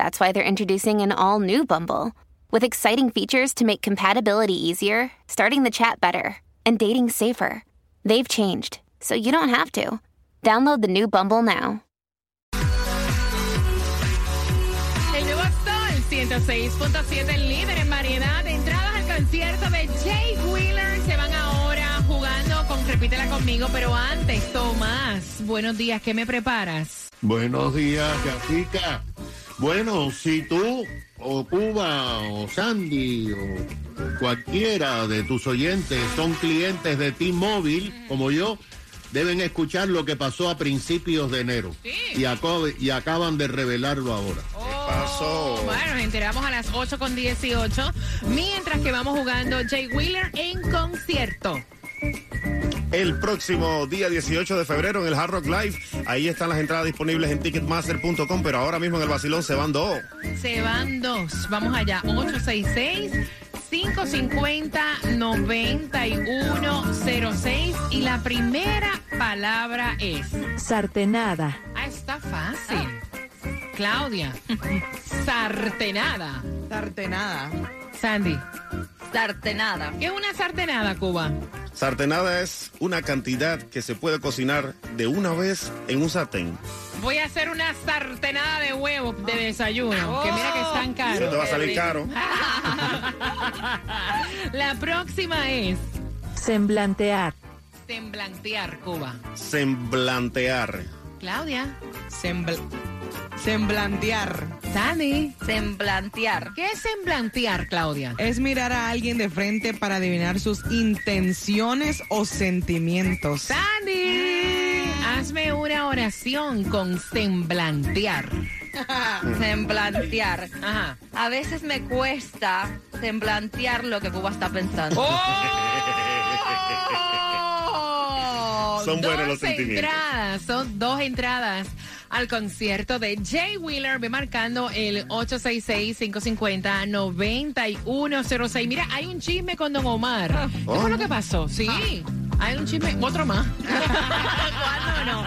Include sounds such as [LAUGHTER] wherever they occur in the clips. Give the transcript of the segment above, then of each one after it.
that's why they're introducing an all new Bumble with exciting features to make compatibility easier, starting the chat better, and dating safer. They've changed, so you don't have to. Download the new Bumble now. El nuevo Sol 106.7, el líder en variedad de entradas al concierto de Jay Wheeler. Se van ahora jugando con Repítela conmigo, pero antes, Tomás, buenos días, ¿qué me preparas? Buenos días, Gatica. Bueno, si tú o Cuba o Sandy o cualquiera de tus oyentes son clientes de T-Mobile, como yo, deben escuchar lo que pasó a principios de enero. Y, aco- y acaban de revelarlo ahora. pasó? Bueno, nos enteramos a las 8 con 18, mientras que vamos jugando Jay Wheeler en concierto. El próximo día 18 de febrero en el Hard Rock Live. Ahí están las entradas disponibles en ticketmaster.com, pero ahora mismo en el Basilón se van dos. Se van dos. Vamos allá. 866-550-9106. Y la primera palabra es. Sartenada. Ah, está fácil. Claudia. Sartenada. Sartenada. Sandy. Sartenada. ¿Qué es una sartenada, Cuba? Sartenada es una cantidad que se puede cocinar de una vez en un sartén. Voy a hacer una sartenada de huevos de desayuno. Que mira que están Eso caros. te va a salir caro. [LAUGHS] La próxima es Semblantear. semblantear, Cuba. Semblantear. Claudia. Sembl- semblantear. Sandy. Semblantear. ¿Qué es semblantear, Claudia? Es mirar a alguien de frente para adivinar sus intenciones o sentimientos. Sandy, hazme una oración con semblantear. [LAUGHS] Semblantear. Ajá. A veces me cuesta semblantear lo que Cuba está pensando. ¡Oh! Son buenos Dos los sentimientos. entradas, son dos entradas al concierto de Jay Wheeler. Ve marcando el 866-550-9106. Mira, hay un chisme con Don Omar. ¿Qué Oh. fue lo que pasó? Sí. Hay un chisme, otro más. [LAUGHS] ¿Cuándo no?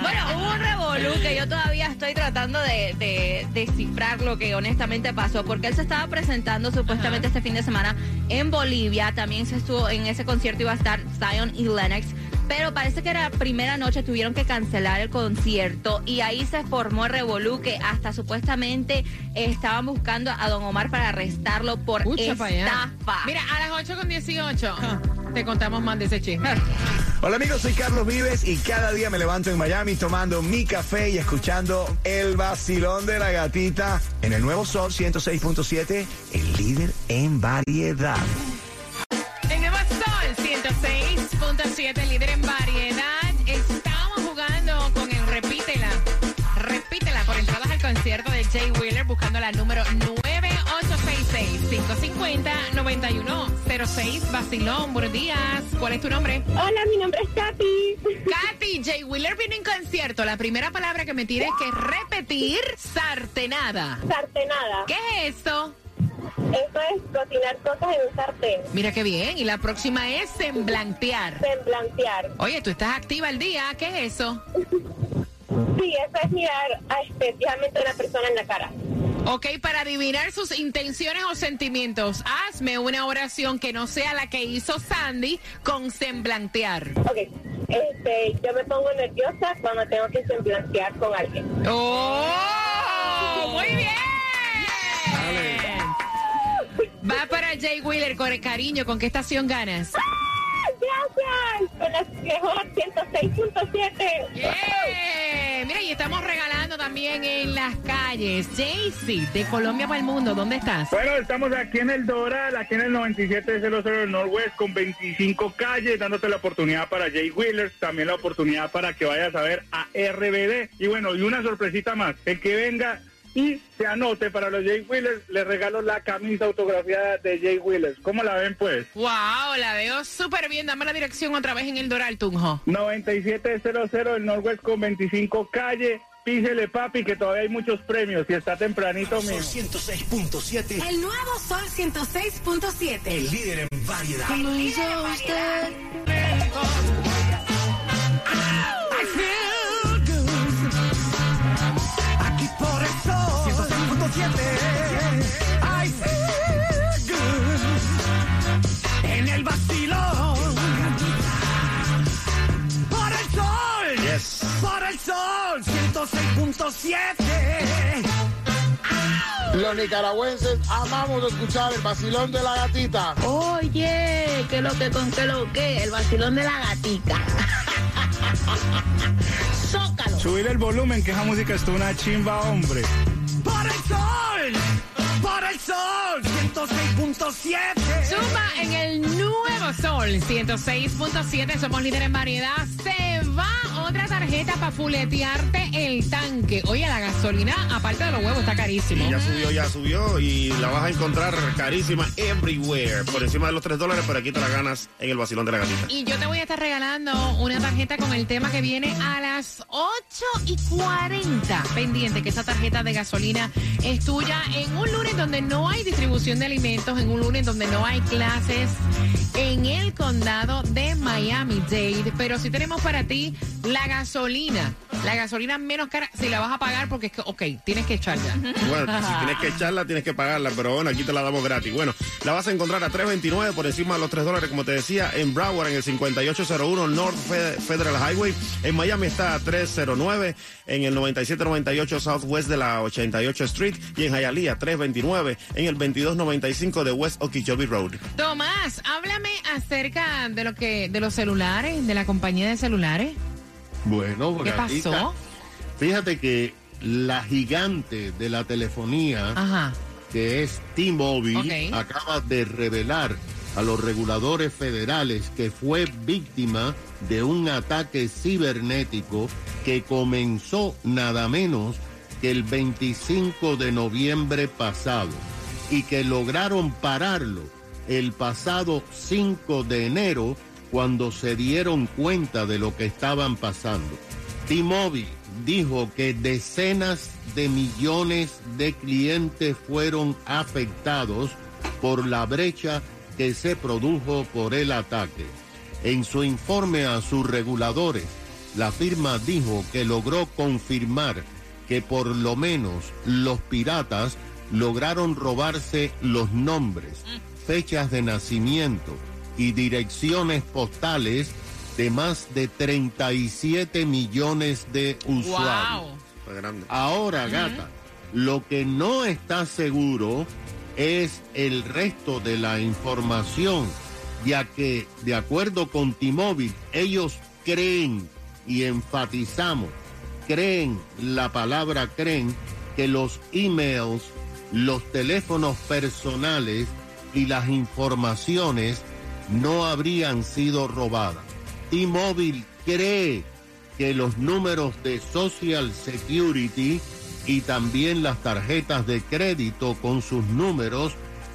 Bueno, hubo un revolú que yo todavía estoy tratando de, de descifrar lo que honestamente pasó, porque él se estaba presentando supuestamente este fin de semana en Bolivia, también se estuvo en ese concierto iba a estar Zion y Lennox, pero parece que era la primera noche, tuvieron que cancelar el concierto y ahí se formó el revolú que hasta supuestamente estaban buscando a Don Omar para arrestarlo por allá. estafa. Mira, a las 8 con 18 te contamos más de ese chisme. Hola amigos, soy Carlos Vives y cada día me levanto en Miami tomando mi café y escuchando el vacilón de la gatita en el nuevo Sol 106.7, el líder en variedad. Buscando la número 9866-550-9106. Vacilón, buenos días. ¿Cuál es tu nombre? Hola, mi nombre es Katy. Katy, Jay Wheeler viene en concierto. La primera palabra que me tienes que repetir, sartenada. Sartenada. ¿Qué es eso? Eso es cocinar cosas en un sartén. Mira qué bien. Y la próxima es semblantear. Semblantear. Oye, tú estás activa el día. ¿Qué es eso? [LAUGHS] Sí, eso es mirar a especialmente a una persona en la cara. Ok, para adivinar sus intenciones o sentimientos, hazme una oración que no sea la que hizo Sandy con semblantear. Ok, este, yo me pongo nerviosa cuando tengo que semblantear con alguien. ¡Oh! ¡Muy bien! Jay Wheeler, con el cariño, ¿con qué estación ganas? Gracias. Con la mejor 106.7. Yeah. También en las calles. Jaycee, de Colombia para el mundo, ¿dónde estás? Bueno, estamos aquí en el Doral, aquí en el 9700 del Northwest, con 25 calles, dándote la oportunidad para Jay Wheeler, también la oportunidad para que vayas a ver a RBD. Y bueno, y una sorpresita más, el que venga y se anote para los Jay Wheelers, le regalo la camisa autografiada de Jay Wheelers. ¿Cómo la ven, pues? Wow, la veo súper bien. Dame la dirección otra vez en el Doral, Tunjo. 9700 del Northwest con 25 calle. Písele, papi, que todavía hay muchos premios y está tempranito mismo. 106.7. El nuevo Sol 106.7. El líder en variedad. Como hizo usted. I feel good. Aquí por el sol 106.7. sol 106.7. Los nicaragüenses amamos escuchar el vacilón de la gatita. Oye, que lo que con que lo que, el vacilón de la gatica. [LAUGHS] Zócalo. Subir el volumen, que esa música está una chimba, hombre. Por el sol. Por el sol 106.7. Zumba en el nuevo Sol 106.7. Somos líderes en variedad. Se va otra tarjeta para fuletearte el tanque. Oye, la gasolina, aparte de los huevos, está carísimo. Y ya subió, ya subió y la vas a encontrar carísima everywhere. Por encima de los 3 dólares, pero aquí te la ganas en el vacilón de la gatita. Y yo te voy a estar regalando una tarjeta con el tema que viene a las 8 y 40. Pendiente que esa tarjeta de gasolina es tuya en un lunes donde no hay distribución de alimentos, en un lunes donde no hay clases en el condado de Miami-Dade. Pero sí tenemos para ti la gasolina. La gasolina menos cara si la vas a pagar porque es que, ok, tienes que echarla. Bueno, si tienes que echarla, tienes que pagarla, pero bueno, aquí te la damos gratis. Bueno, la vas a encontrar a 3.29 por encima de los 3 dólares, como te decía, en Broward, en el 5801 North Fe- Federal Highway. En Miami está a 309, en el 9798 Southwest de la 88 Street y en Hialeah 329, en el 2295 de West Okeechobee Road. Tomás, háblame acerca de lo que, de los celulares, de la compañía de celulares. Bueno, ¿Qué gatita, pasó? Fíjate que la gigante de la telefonía, Ajá. que es T-Mobile, acaba de revelar a los reguladores federales que fue víctima de un ataque cibernético que comenzó nada menos que el 25 de noviembre pasado y que lograron pararlo el pasado 5 de enero cuando se dieron cuenta de lo que estaban pasando. T-Mobile dijo que decenas de millones de clientes fueron afectados por la brecha que se produjo por el ataque. En su informe a sus reguladores, la firma dijo que logró confirmar que por lo menos los piratas lograron robarse los nombres, fechas de nacimiento y direcciones postales de más de 37 millones de usuarios. Grande. Ahora, gata, lo que no está seguro es el resto de la información, ya que, de acuerdo con T-Mobile, ellos creen, y enfatizamos, creen, la palabra creen, que los emails, los teléfonos personales y las informaciones no habrían sido robadas. T-Mobile cree que los números de Social Security y también las tarjetas de crédito con sus números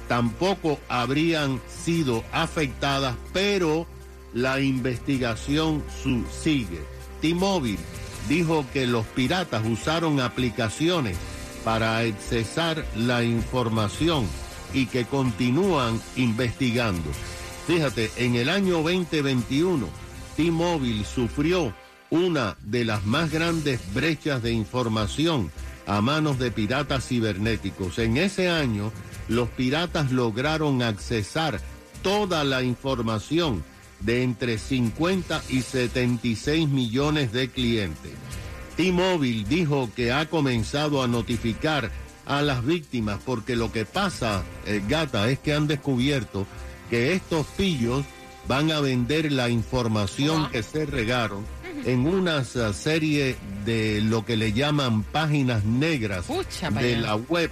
tampoco habrían sido afectadas, pero la investigación sigue. T-Mobile dijo que los piratas usaron aplicaciones para accesar la información y que continúan investigando. Fíjate, en el año 2021, T-Mobile sufrió una de las más grandes brechas de información a manos de piratas cibernéticos. En ese año, los piratas lograron accesar toda la información de entre 50 y 76 millones de clientes. T-Mobile dijo que ha comenzado a notificar a las víctimas, porque lo que pasa, eh, gata, es que han descubierto que estos pillos van a vender la información que se regaron en una serie de lo que le llaman páginas negras Pucha, de la web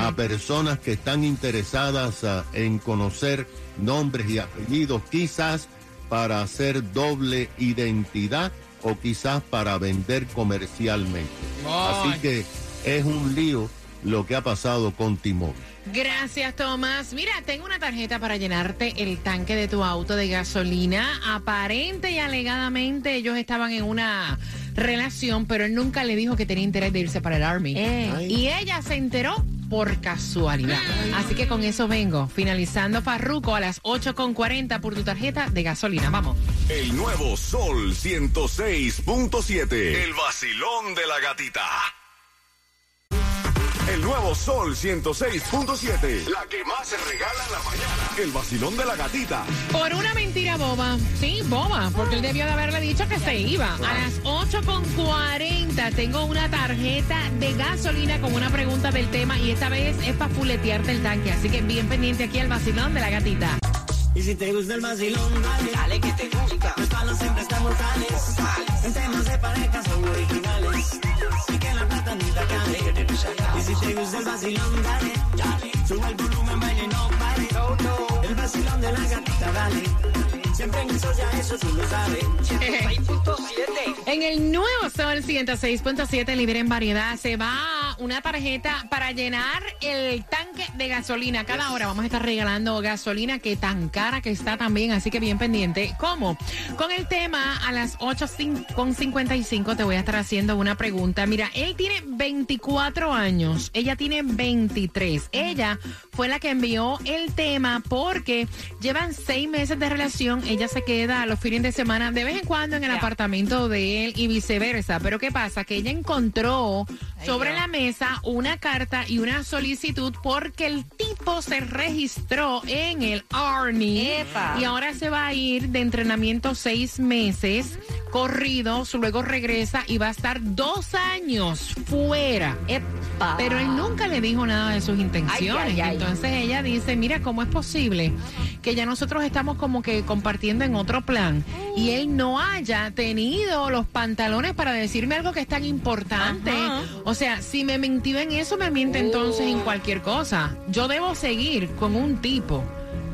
a personas que están interesadas uh, en conocer nombres y apellidos, quizás para hacer doble identidad o quizás para vender comercialmente. Así que es un lío lo que ha pasado con T-Mobile. Gracias, Tomás. Mira, tengo una tarjeta para llenarte el tanque de tu auto de gasolina. Aparente y alegadamente ellos estaban en una relación, pero él nunca le dijo que tenía interés de irse para el Army. Eh. Y ella se enteró por casualidad. Así que con eso vengo, finalizando Farruco a las 8.40 por tu tarjeta de gasolina. Vamos. El nuevo Sol 106.7. El vacilón de la gatita. El nuevo Sol 106.7. La que más se regala en la mañana. El vacilón de la gatita. Por una mentira boba. Sí, boba, porque él debió de haberle dicho que se iba. A las 8.40 tengo una tarjeta de gasolina con una pregunta del tema y esta vez es para fuletearte el tanque. Así que bien pendiente aquí al vacilón de la gatita. Y si te gusta el vacilón, dale, dale que te gusta. Los palos siempre. En temas de pareja son originales. Y que la plata ni la cabe. Y si te gusta el vacilón, dale, dale. Sube el volumen, baile, no pare. El vacilón de la gatita, dale. Siempre en eso ya eso tú lo sabes. [LAUGHS] 106.7. En el nuevo Sol 106.7 libre en variedad se va una tarjeta para llenar el tanque de gasolina. Cada hora vamos a estar regalando gasolina que tan cara que está también, así que bien pendiente. ¿Cómo? Con el tema a las 8.55 te voy a estar haciendo una pregunta. Mira, él tiene 24 años, ella tiene 23. Ella fue la que envió el tema porque llevan seis meses de relación. Ella se queda los fines de semana de vez en cuando en el apartamento de él y viceversa. Pero ¿qué pasa? Que ella encontró sobre la mesa una carta y una solicitud porque el tipo se registró en el Army Epa. y ahora se va a ir de entrenamiento seis meses corridos, luego regresa y va a estar dos años fuera. Epa. Pero él nunca le dijo nada de sus intenciones. Ay, ay, ay. Entonces ella dice, mira, ¿cómo es posible que ya nosotros estamos como que compartiendo en otro plan y él no haya tenido los pantalones para decirme algo que es tan importante? Ajá. O sea, si me mintió en eso, me miente entonces en cualquier cosa. Yo debo seguir con un tipo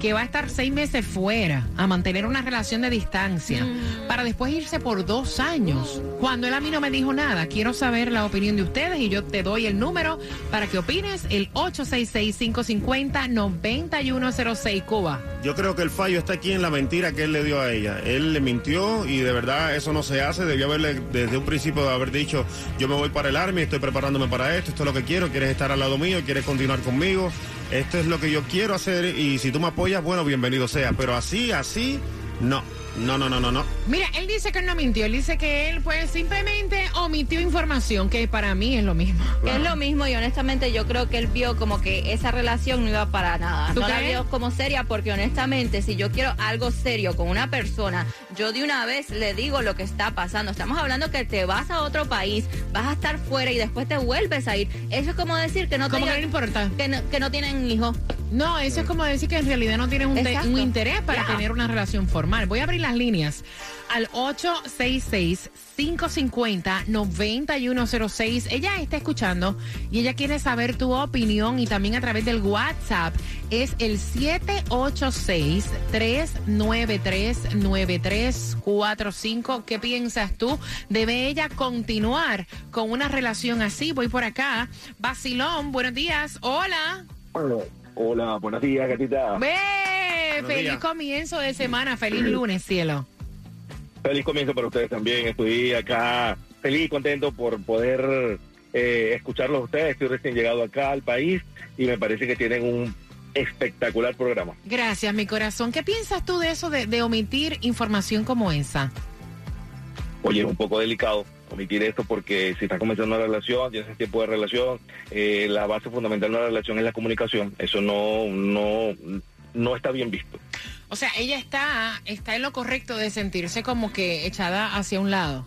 que va a estar seis meses fuera a mantener una relación de distancia para después irse por dos años. Cuando él a mí no me dijo nada, quiero saber la opinión de ustedes y yo te doy el número para que opines, el 866-550-9106 Cuba. Yo creo que el fallo está aquí en la mentira que él le dio a ella. Él le mintió y de verdad eso no se hace. Debió haberle desde un principio haber dicho, yo me voy para el Army, estoy preparándome para esto, esto es lo que quiero, quieres estar al lado mío, quieres continuar conmigo, esto es lo que yo quiero hacer y si tú me apoyas, bueno, bienvenido sea. Pero así, así, no. No, no, no, no, no. Mira, él dice que no mintió, él dice que él pues simplemente omitió información, que para mí es lo mismo. Es lo mismo y honestamente yo creo que él vio como que esa relación no iba para nada. ¿Tú No la vio como seria porque honestamente si yo quiero algo serio con una persona, yo de una vez le digo lo que está pasando. Estamos hablando que te vas a otro país, vas a estar fuera y después te vuelves a ir. Eso es como decir que no Como que tengan- no importa. que no, que no tienen hijos. No, eso es como decir que en realidad no tienes un, te- Exacto. un interés para tener una relación formal. Voy a abrir las líneas al 866-550-9106. Ella está escuchando y ella quiere saber tu opinión y también a través del WhatsApp es el 786-393-9345. ¿Qué piensas tú? ¿Debe ella continuar con una relación así? Voy por acá. Basilón, buenos días. Hola. Hola, buenos días, gatita. Ve, Buenos feliz días. comienzo de semana, feliz lunes, cielo. Feliz comienzo para ustedes también. Estoy acá feliz y contento por poder eh, escucharlos a ustedes. Estoy recién llegado acá al país y me parece que tienen un espectacular programa. Gracias, mi corazón. ¿Qué piensas tú de eso de, de omitir información como esa? Oye, es un poco delicado omitir esto porque si estás comenzando una relación, tienes ese tiempo de relación, eh, la base fundamental de una relación es la comunicación. Eso no, no, no está bien visto. O sea, ella está, está en lo correcto de sentirse como que echada hacia un lado.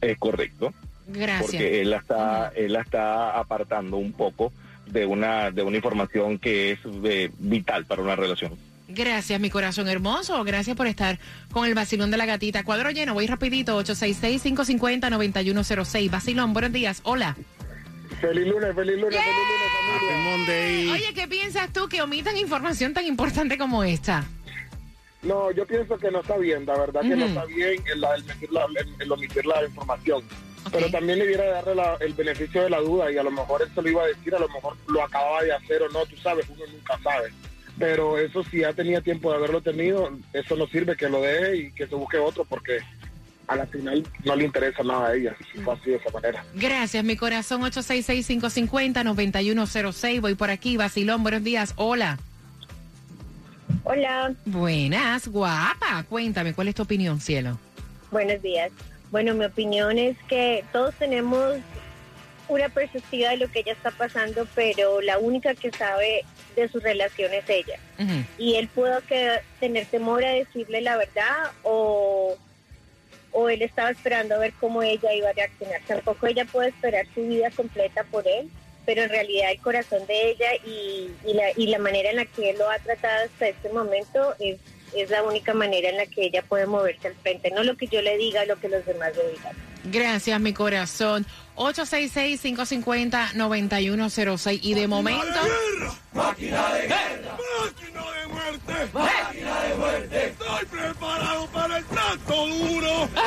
Es correcto. Gracias. Porque él la está, él la está apartando un poco de una, de una información que es eh, vital para una relación. Gracias, mi corazón hermoso. Gracias por estar con el vacilón de la gatita. Cuadro lleno, voy rapidito, 866-550-9106. Vacilón, buenos días. Hola. Feliz lunes, feliz lunes, feliz lunes, familia. Monday. Oye, ¿qué piensas tú que omitan información tan importante como esta? No, yo pienso que no está bien, la verdad que no está bien el, el omitir la, el- el omitir la información. Pero también le hubiera de darle la- el beneficio de la duda y a lo mejor él se lo iba a decir, a lo mejor lo acababa de hacer o no, tú sabes, uno nunca sabe. Pero eso si ya tenía tiempo de haberlo tenido, eso no sirve que lo deje y que se busque otro porque a la final no le interesa nada a ella, si fue así de esa manera. Gracias, mi corazón 866-550-9106. Voy por aquí, Vacilón, buenos días. Hola. Hola, Buenas, guapa. Cuéntame, ¿cuál es tu opinión, cielo? buenos días. Bueno, mi opinión es que todos tenemos una perspectiva de lo que ella está pasando, pero la única que sabe de su relación es ella. Y él pudo que, tener temor a decirle la verdad o, o él estaba esperando a ver cómo ella iba a reaccionar. Tampoco ella puede esperar su vida completa por él, pero en realidad el corazón de ella y, y la, y la manera en la que él lo ha tratado hasta este momento es, es la única manera en la que ella puede moverse al frente, no lo que yo le diga, lo que los demás le digan. Gracias, mi corazón. 866-550-9106. Y de momento. ¡Máquina de guerra! ¡Máquina de muerte! ¡Máquina de muerte! ¡Estoy preparado para el trato duro! [LAUGHS]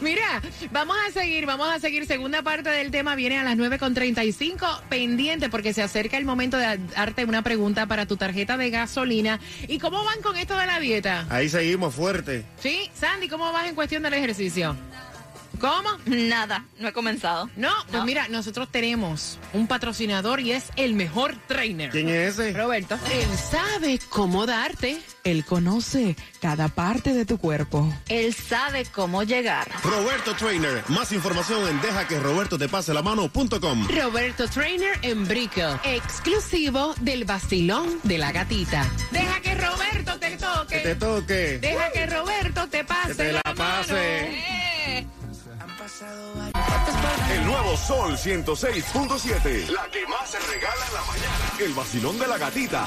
Mira, vamos a seguir, vamos a seguir. Segunda parte del tema viene a las 9.35. Pendiente porque se acerca el momento de darte una pregunta para tu tarjeta de gasolina. ¿Y cómo van con esto de la dieta? Ahí seguimos fuerte. Sí, Sandy, ¿cómo vas en cuestión del ejercicio? ¿Cómo? Nada, no he comenzado. No, pues mira, nosotros tenemos un patrocinador y es el mejor trainer. ¿Quién es ese? Roberto. Él sabe cómo darte. Él conoce cada parte de tu cuerpo. Él sabe cómo llegar. Roberto Trainer. Más información en deja que Roberto te pase la mano.com. Roberto Trainer en Brickell, exclusivo del vacilón de la gatita. Deja que Roberto te toque. Que te toque. Deja que Roberto te pase Que te la la pase. mano. Eh. El nuevo Sol 106.7. La que más se regala en la mañana. El vacilón de la gatita.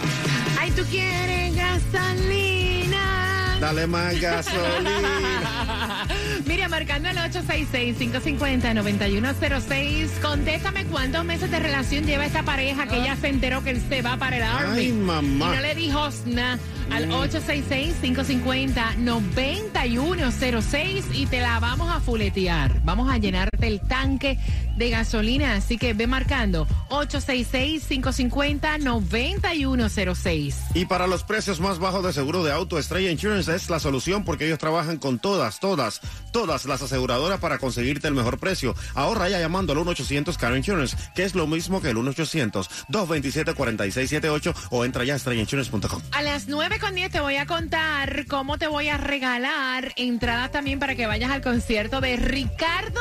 Ay, tú quieres gasolina. Dale más gasolina. [LAUGHS] Mira, marcando al 866-550-9106, contéstame cuántos meses de relación lleva esta pareja que ya se enteró que él se va para el Army. Ay, mamá. Y no le dijo nada al 866-550-9106 y te la vamos a fuletear. Vamos a llenarte el tanque de gasolina, así que ve marcando 866-550-9106. Y para los precios más bajos de seguro de auto, Estrella Insurance es la solución porque ellos trabajan con todas, todas, todas las aseguradoras para conseguirte el mejor precio. Ahorra ya llamando al 1-800 Car Insurance, que es lo mismo que el 1-800-227-4678 o entra ya a estrellainsurance.com. A las 9 con 10 te voy a contar cómo te voy a regalar entradas también para que vayas al concierto de Ricardo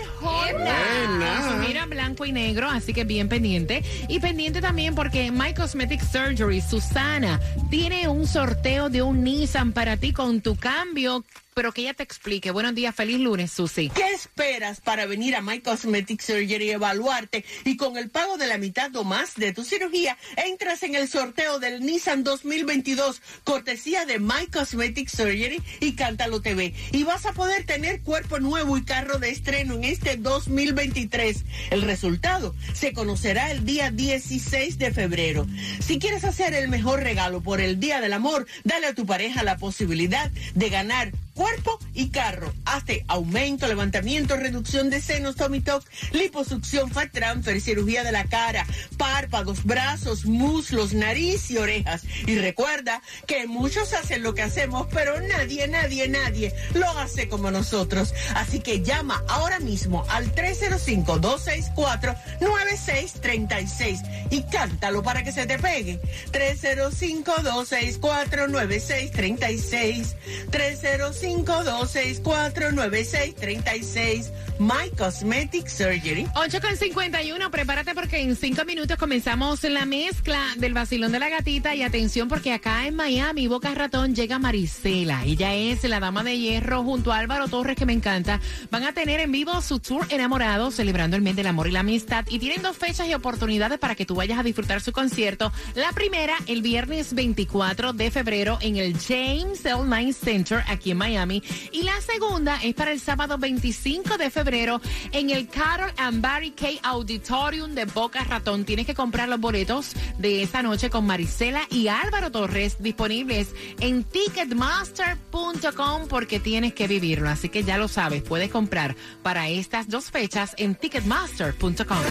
Arjona. Mira, blanco y negro, así que bien pendiente. Y pendiente también porque My Cosmetic Surgery, Susana, tiene un sorteo de un Nissan para ti con tu cambio, pero que ella te explique. Buenos días, feliz lunes, Susi. ¿Qué esperas para venir a My Cosmetic Surgery y evaluarte? Y con el pago de la mitad o más de tu cirugía, entras en el sorteo del Nissan 2022, cortesía de My Cosmetic Surgery y Cántalo TV. Y vas a poder tener cuerpo nuevo y carro de estreno en este 2023. El resultado se conocerá el día 16 de febrero. Si quieres hacer el mejor regalo por el Día del Amor, dale a tu pareja la posibilidad de ganar cuerpo y carro. Hazte aumento, levantamiento, reducción de senos, tummy tuck, liposucción, fat transfer, cirugía de la cara, párpados, brazos, muslos, nariz y orejas. Y recuerda que muchos hacen lo que hacemos, pero nadie, nadie, nadie lo hace como nosotros. Así que llama ahora mismo al 305-264-9636 y cántalo para que se te pegue. 305-264-9636. 305 305-264-9636. My Cosmetic Surgery. 8 con 51, prepárate porque en 5 minutos comenzamos la mezcla del vacilón de la gatita y atención porque acá en Miami, Boca Ratón, llega Marisela. Ella es la dama de hierro junto a Álvaro Torres que me encanta. Van a tener en vivo su tour enamorado celebrando el mes del amor y la amistad y tienen dos fechas y oportunidades para que tú vayas a disfrutar su concierto. La primera, el viernes 24 de febrero en el James L. Knight Center aquí en Y la segunda es para el sábado 25 de febrero en el Carol and Barry K Auditorium de Boca Ratón. Tienes que comprar los boletos de esta noche con Marisela y Álvaro Torres disponibles en ticketmaster.com porque tienes que vivirlo. Así que ya lo sabes, puedes comprar para estas dos fechas en ticketmaster.com.